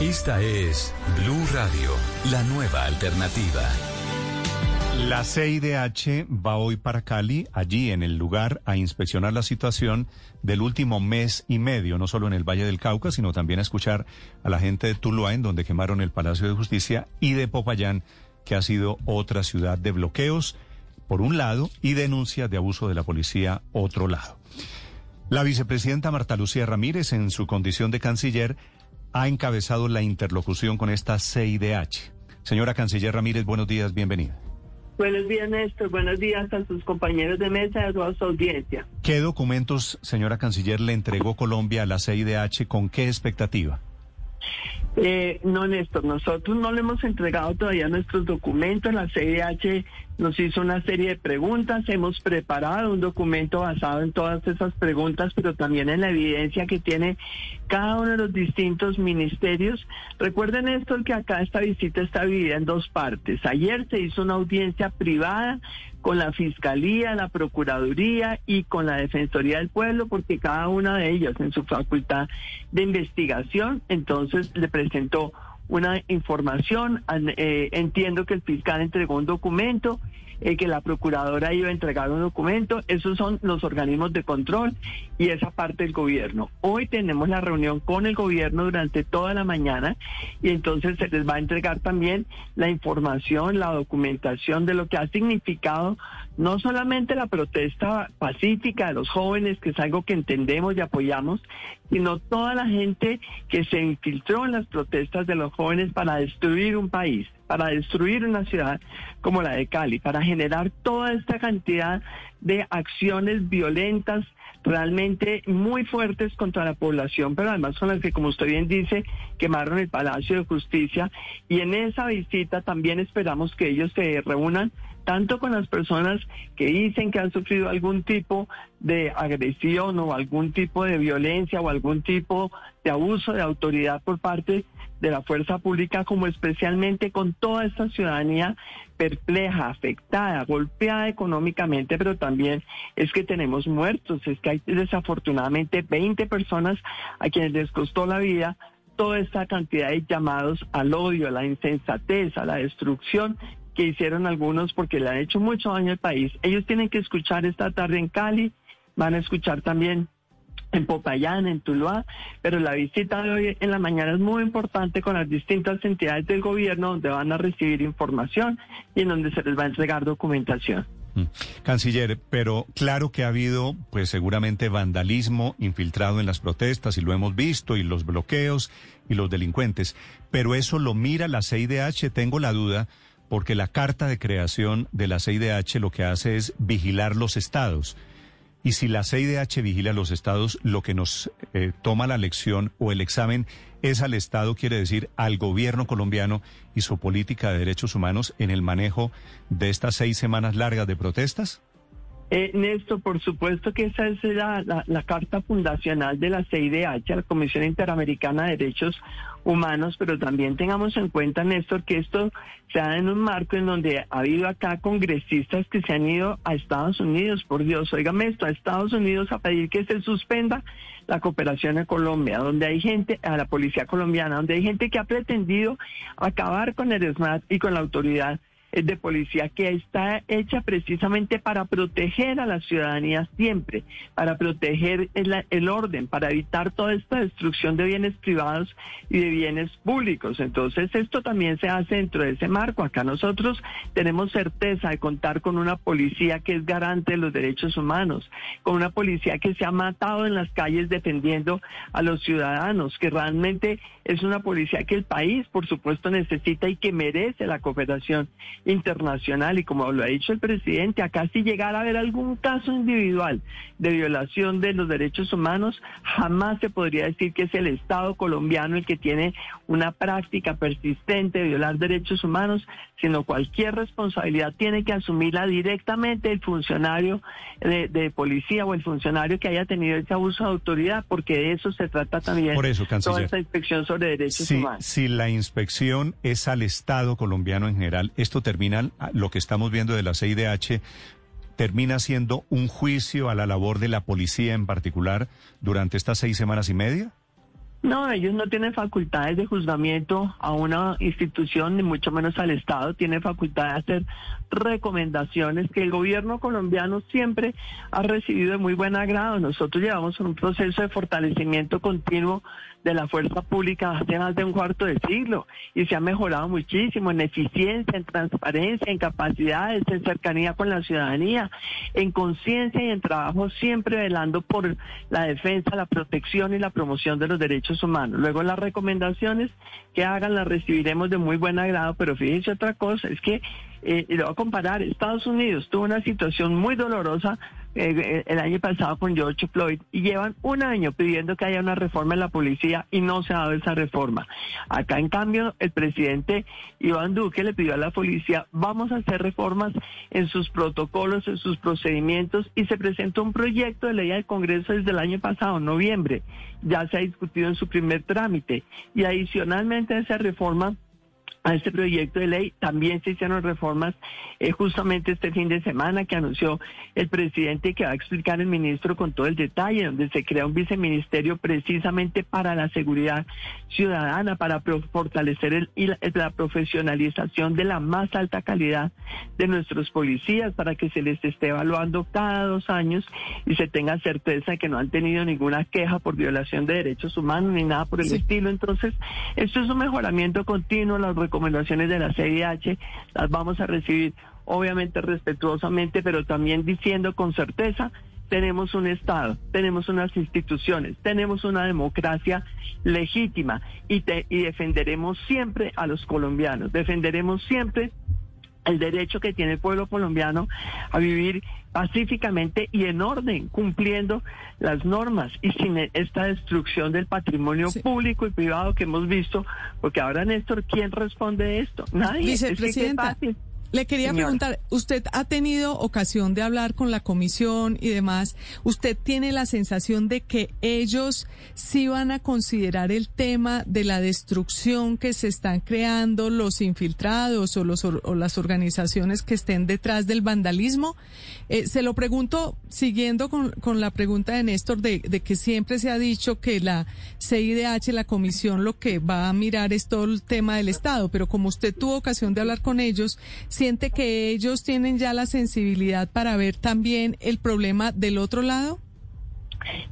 Esta es Blue Radio, la nueva alternativa. La CIDH va hoy para Cali, allí en el lugar, a inspeccionar la situación del último mes y medio, no solo en el Valle del Cauca, sino también a escuchar a la gente de Tuluá, en donde quemaron el Palacio de Justicia, y de Popayán, que ha sido otra ciudad de bloqueos, por un lado, y denuncias de abuso de la policía, otro lado. La vicepresidenta Marta Lucía Ramírez, en su condición de canciller, ha encabezado la interlocución con esta CIDH. Señora canciller Ramírez, buenos días, bienvenida. Buenos días, Néstor. Buenos días a sus compañeros de mesa y a toda su audiencia. ¿Qué documentos, señora canciller, le entregó Colombia a la CIDH? ¿Con qué expectativa? Eh, no, Néstor, nosotros no le hemos entregado todavía nuestros documentos. La CIDH nos hizo una serie de preguntas. Hemos preparado un documento basado en todas esas preguntas, pero también en la evidencia que tiene cada uno de los distintos ministerios. Recuerden, Néstor, que acá esta visita está dividida en dos partes. Ayer se hizo una audiencia privada con la Fiscalía, la Procuraduría y con la Defensoría del Pueblo, porque cada una de ellas en su facultad de investigación, entonces le presentó una información. Eh, entiendo que el fiscal entregó un documento eh, que la procuradora iba a entregar un documento. Esos son los organismos de control y esa parte del gobierno. Hoy tenemos la reunión con el gobierno durante toda la mañana y entonces se les va a entregar también la información, la documentación de lo que ha significado no solamente la protesta pacífica de los jóvenes, que es algo que entendemos y apoyamos, sino toda la gente que se infiltró en las protestas de los jóvenes para destruir un país para destruir una ciudad como la de Cali, para generar toda esta cantidad de acciones violentas realmente muy fuertes contra la población, pero además con las que, como usted bien dice, quemaron el Palacio de Justicia. Y en esa visita también esperamos que ellos se reúnan tanto con las personas que dicen que han sufrido algún tipo de agresión o algún tipo de violencia o algún tipo de abuso de autoridad por parte de la fuerza pública, como especialmente con toda esta ciudadanía perpleja, afectada, golpeada económicamente, pero también es que tenemos muertos, es que hay desafortunadamente 20 personas a quienes les costó la vida toda esta cantidad de llamados al odio, a la insensatez, a la destrucción que hicieron algunos porque le han hecho mucho daño al país. Ellos tienen que escuchar esta tarde en Cali, van a escuchar también en Popayán, en Tuluá, pero la visita de hoy en la mañana es muy importante con las distintas entidades del gobierno donde van a recibir información y en donde se les va a entregar documentación. Mm. Canciller, pero claro que ha habido, pues seguramente vandalismo infiltrado en las protestas y lo hemos visto y los bloqueos y los delincuentes, pero eso lo mira la CIDH, tengo la duda, porque la carta de creación de la CIDH lo que hace es vigilar los estados. Y si la CIDH vigila los estados, lo que nos eh, toma la lección o el examen es al Estado, quiere decir al gobierno colombiano y su política de derechos humanos en el manejo de estas seis semanas largas de protestas? Eh, Néstor, por supuesto que esa es la, la, carta fundacional de la CIDH, la Comisión Interamericana de Derechos Humanos, pero también tengamos en cuenta, Néstor, que esto se da en un marco en donde ha habido acá congresistas que se han ido a Estados Unidos, por Dios, oígame esto, a Estados Unidos a pedir que se suspenda la cooperación en Colombia, donde hay gente, a la policía colombiana, donde hay gente que ha pretendido acabar con el SMAT y con la autoridad de policía que está hecha precisamente para proteger a la ciudadanía siempre, para proteger el, orden, para evitar toda esta destrucción de bienes privados y de bienes públicos. Entonces, esto también se hace dentro de ese marco. Acá nosotros tenemos certeza de contar con una policía que es garante de los derechos humanos, con una policía que se ha matado en las calles defendiendo a los ciudadanos, que realmente es una policía que el país, por supuesto, necesita y que merece la cooperación internacional y como lo ha dicho el presidente, acá si llegara a haber algún caso individual de violación de los derechos humanos, jamás se podría decir que es el Estado colombiano el que tiene una práctica persistente de violar derechos humanos, sino cualquier responsabilidad tiene que asumirla directamente el funcionario de, policía o el funcionario que haya tenido ese abuso de autoridad, porque de eso se trata también Por eso, toda esta inspección sobre derechos humanos. Si la inspección es al Estado colombiano en general, esto termina, lo que estamos viendo de la CIDH, termina siendo un juicio a la labor de la policía en particular durante estas seis semanas y media? No, ellos no tienen facultades de juzgamiento a una institución, ni mucho menos al Estado. Tienen facultad de hacer recomendaciones que el gobierno colombiano siempre ha recibido de muy buen agrado. Nosotros llevamos un proceso de fortalecimiento continuo de la fuerza pública hace más de un cuarto de siglo y se ha mejorado muchísimo en eficiencia, en transparencia, en capacidades, en cercanía con la ciudadanía, en conciencia y en trabajo siempre velando por la defensa, la protección y la promoción de los derechos Luego las recomendaciones que hagan las recibiremos de muy buen agrado, pero fíjense otra cosa, es que eh, y lo voy a comparar, Estados Unidos tuvo una situación muy dolorosa eh, eh, el año pasado con George Floyd y llevan un año pidiendo que haya una reforma en la policía y no se ha dado esa reforma. Acá en cambio el presidente Iván Duque le pidió a la policía vamos a hacer reformas en sus protocolos, en sus procedimientos y se presentó un proyecto de ley al Congreso desde el año pasado, noviembre. Ya se ha discutido en su primer trámite y adicionalmente a esa reforma a este proyecto de ley. También se hicieron reformas eh, justamente este fin de semana que anunció el presidente que va a explicar el ministro con todo el detalle, donde se crea un viceministerio precisamente para la seguridad ciudadana, para fortalecer el, la profesionalización de la más alta calidad de nuestros policías, para que se les esté evaluando cada dos años y se tenga certeza de que no han tenido ninguna queja por violación de derechos humanos ni nada por el estilo. Entonces, esto es un mejoramiento continuo, las recomendaciones de la CIH las vamos a recibir obviamente respetuosamente, pero también diciendo con certeza tenemos un Estado, tenemos unas instituciones, tenemos una democracia legítima y, y defenderemos siempre a los colombianos, defenderemos siempre el derecho que tiene el pueblo colombiano a vivir pacíficamente y en orden, cumpliendo las normas y sin esta destrucción del patrimonio público y privado que hemos visto, porque ahora Néstor, ¿quién responde esto? Nadie. Vicepresidenta. Le quería preguntar, usted ha tenido ocasión de hablar con la comisión y demás. ¿Usted tiene la sensación de que ellos sí van a considerar el tema de la destrucción que se están creando los infiltrados o, los, o las organizaciones que estén detrás del vandalismo? Eh, se lo pregunto siguiendo con, con la pregunta de Néstor de, de, que siempre se ha dicho que la CIDH, la comisión, lo que va a mirar es todo el tema del Estado, pero como usted tuvo ocasión de hablar con ellos, ¿siente que ellos tienen ya la sensibilidad para ver también el problema del otro lado?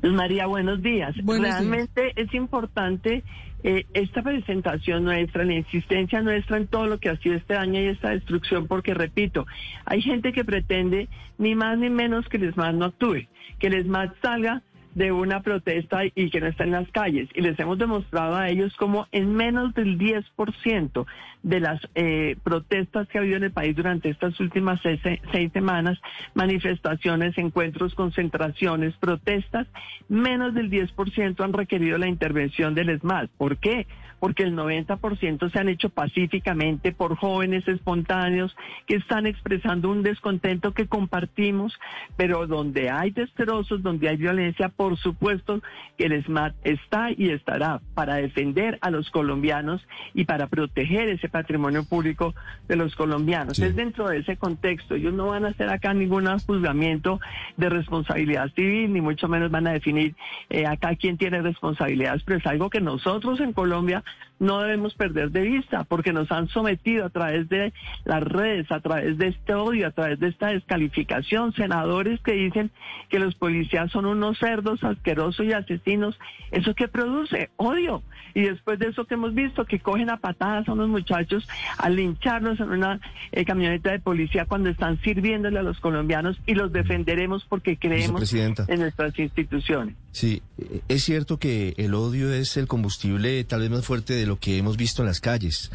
Pues María, buenos días. Realmente es importante eh, esta presentación nuestra, la insistencia nuestra en todo lo que ha sido este daño y esta destrucción, porque repito, hay gente que pretende ni más ni menos que el ESMAD no actúe, que el ESMAD salga de una protesta y que no está en las calles. Y les hemos demostrado a ellos como en menos del 10% de las eh, protestas que ha habido en el país durante estas últimas seis, semanas, manifestaciones, encuentros, concentraciones, protestas, menos del 10% han requerido la intervención del ESMAD. ¿Por qué? Porque el 90% se han hecho pacíficamente por jóvenes espontáneos que están expresando un descontento que compartimos, pero donde hay destrozos, donde hay violencia, por supuesto que el SMAT está y estará para defender a los colombianos y para proteger ese patrimonio público de los colombianos. Es dentro de ese contexto. Ellos no van a hacer acá ningún juzgamiento de responsabilidad civil, ni mucho menos van a definir eh, acá quién tiene responsabilidades, pero es algo que nosotros en Colombia no debemos perder de vista, porque nos han sometido a través de las redes, a través de este odio, a través de esta descalificación, senadores que dicen que los policías son unos cerdos asquerosos y asesinos. ¿Eso qué produce? Odio. Y después de eso que hemos visto, que cogen a patadas a unos muchachos a lincharlos en una eh, camioneta de policía cuando están sirviéndole a los colombianos y los defenderemos porque creemos en nuestras instituciones. Sí, es cierto que el odio es el combustible tal vez más fuerte de lo que hemos visto en las calles.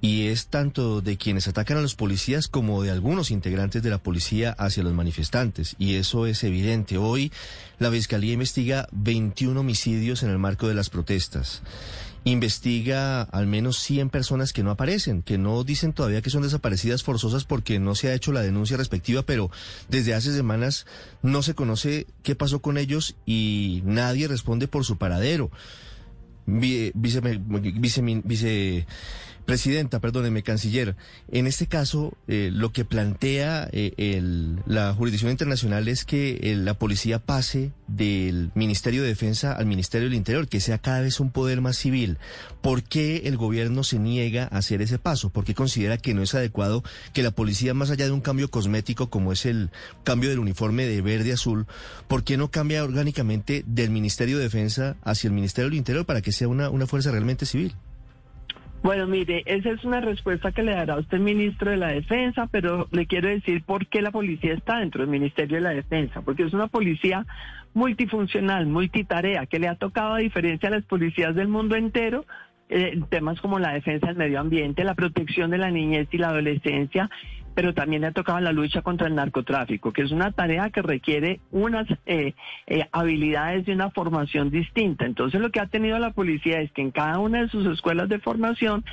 Y es tanto de quienes atacan a los policías como de algunos integrantes de la policía hacia los manifestantes. Y eso es evidente. Hoy la Fiscalía investiga 21 homicidios en el marco de las protestas investiga al menos 100 personas que no aparecen, que no dicen todavía que son desaparecidas forzosas porque no se ha hecho la denuncia respectiva, pero desde hace semanas no se conoce qué pasó con ellos y nadie responde por su paradero. Vice, Presidenta, perdóneme, canciller, en este caso eh, lo que plantea eh, el, la jurisdicción internacional es que eh, la policía pase del Ministerio de Defensa al Ministerio del Interior, que sea cada vez un poder más civil. ¿Por qué el gobierno se niega a hacer ese paso? ¿Por qué considera que no es adecuado que la policía, más allá de un cambio cosmético como es el cambio del uniforme de verde a azul, ¿por qué no cambia orgánicamente del Ministerio de Defensa hacia el Ministerio del Interior para que sea una, una fuerza realmente civil? Bueno, mire, esa es una respuesta que le dará usted ministro de la Defensa, pero le quiero decir por qué la policía está dentro del Ministerio de la Defensa, porque es una policía multifuncional, multitarea, que le ha tocado, a diferencia de las policías del mundo entero, eh, temas como la defensa del medio ambiente, la protección de la niñez y la adolescencia, pero también le ha tocado la lucha contra el narcotráfico, que es una tarea que requiere unas eh, eh, habilidades y una formación distinta. Entonces lo que ha tenido la policía es que en cada una de sus escuelas de formación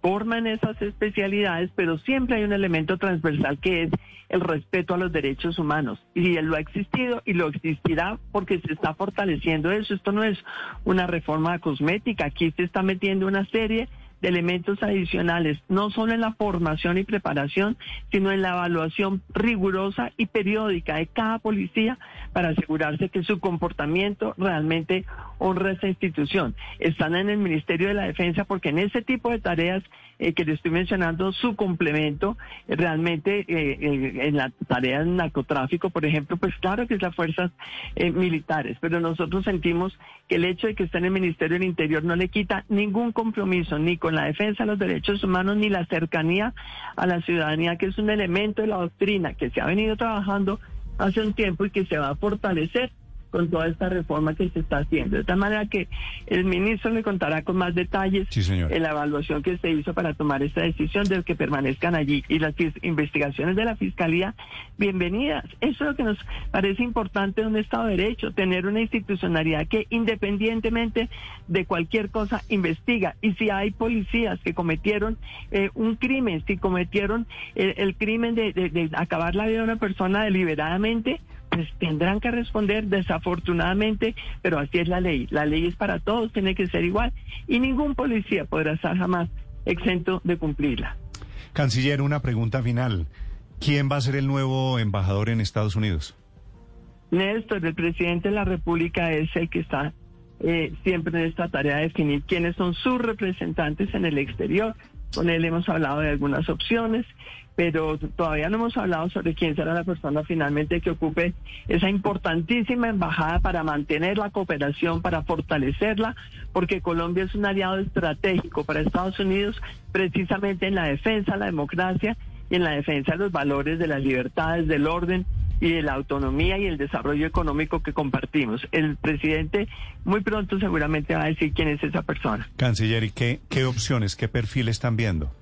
forman esas especialidades, pero siempre hay un elemento transversal que es el respeto a los derechos humanos. Y él lo ha existido y lo existirá porque se está fortaleciendo eso. Esto no es una reforma cosmética, aquí se está metiendo una serie elementos adicionales, no solo en la formación y preparación, sino en la evaluación rigurosa y periódica de cada policía para asegurarse que su comportamiento realmente honra esa institución. Están en el Ministerio de la Defensa porque en ese tipo de tareas eh, que le estoy mencionando, su complemento eh, realmente eh, en la tarea del narcotráfico, por ejemplo, pues claro que es las fuerzas militares, pero nosotros sentimos que el hecho de que esté en el Ministerio del Interior no le quita ningún compromiso ni con la defensa de los derechos humanos ni la cercanía a la ciudadanía, que es un elemento de la doctrina que se ha venido trabajando hace un tiempo y que se va a fortalecer con toda esta reforma que se está haciendo. De tal manera que el ministro le contará con más detalles en la evaluación que se hizo para tomar esta decisión de que permanezcan allí. Y las investigaciones de la Fiscalía, bienvenidas. Eso es lo que nos parece importante de un Estado de Derecho, tener una institucionalidad que independientemente de cualquier cosa investiga. Y si hay policías que cometieron eh, un crimen, si cometieron eh, el crimen de acabar la vida de una persona deliberadamente, pues tendrán que responder desafortunadamente, pero así es la ley. La ley es para todos, tiene que ser igual y ningún policía podrá estar jamás exento de cumplirla. Canciller, una pregunta final. ¿Quién va a ser el nuevo embajador en Estados Unidos? Néstor, el presidente de la República es el que está eh, siempre en esta tarea de definir quiénes son sus representantes en el exterior. Con él hemos hablado de algunas opciones pero todavía no hemos hablado sobre quién será la persona finalmente que ocupe esa importantísima embajada para mantener la cooperación, para fortalecerla, porque Colombia es un aliado estratégico para Estados Unidos precisamente en la defensa de la democracia y en la defensa de los valores de las libertades, del orden y de la autonomía y el desarrollo económico que compartimos. El presidente muy pronto seguramente va a decir quién es esa persona. Canciller, ¿y qué, qué opciones, qué perfil están viendo?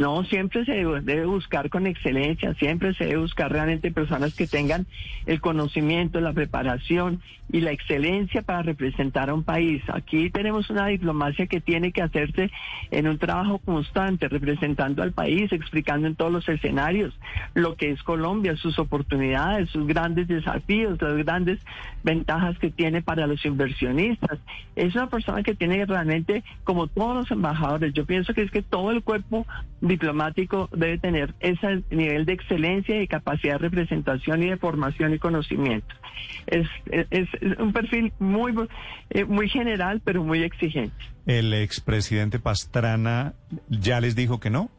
No, siempre se debe buscar con excelencia, siempre se debe buscar realmente personas que tengan el conocimiento, la preparación y la excelencia para representar a un país. Aquí tenemos una diplomacia que tiene que hacerse en un trabajo constante, representando al país, explicando en todos los escenarios lo que es Colombia, sus oportunidades, sus grandes desafíos, las grandes ventajas que tiene para los inversionistas. Es una persona que tiene realmente, como todos los embajadores, yo pienso que es que todo el cuerpo diplomático debe tener ese nivel de excelencia y capacidad de representación y de formación y conocimiento. Es, es, un perfil muy, eh, muy general, pero muy exigente. ¿El expresidente Pastrana ya les dijo que no?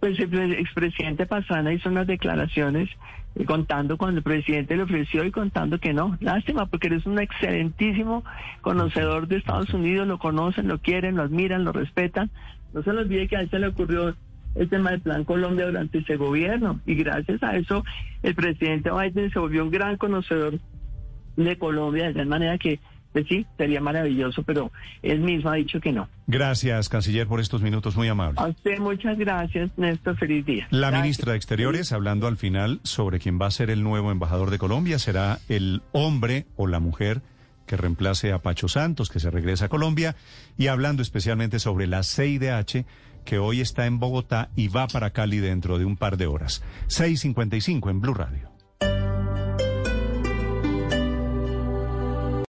Pues el expresidente Pastrana hizo unas declaraciones eh, contando cuando el presidente le ofreció y contando que no. Lástima, porque eres un excelentísimo conocedor de Estados Unidos, lo conocen, lo quieren, lo admiran, lo respetan, no se les olvide que a él se le ocurrió el tema del Plan Colombia durante ese gobierno y gracias a eso el presidente Biden se volvió un gran conocedor de Colombia de tal manera que pues sí, sería maravilloso, pero él mismo ha dicho que no. Gracias, canciller, por estos minutos muy amables. A usted muchas gracias, Néstor, feliz día. La ministra de Exteriores, hablando al final sobre quién va a ser el nuevo embajador de Colombia, será el hombre o la mujer que reemplace a Pacho Santos, que se regresa a Colombia, y hablando especialmente sobre la CIDH, que hoy está en Bogotá y va para Cali dentro de un par de horas. 6.55 en Blue Radio.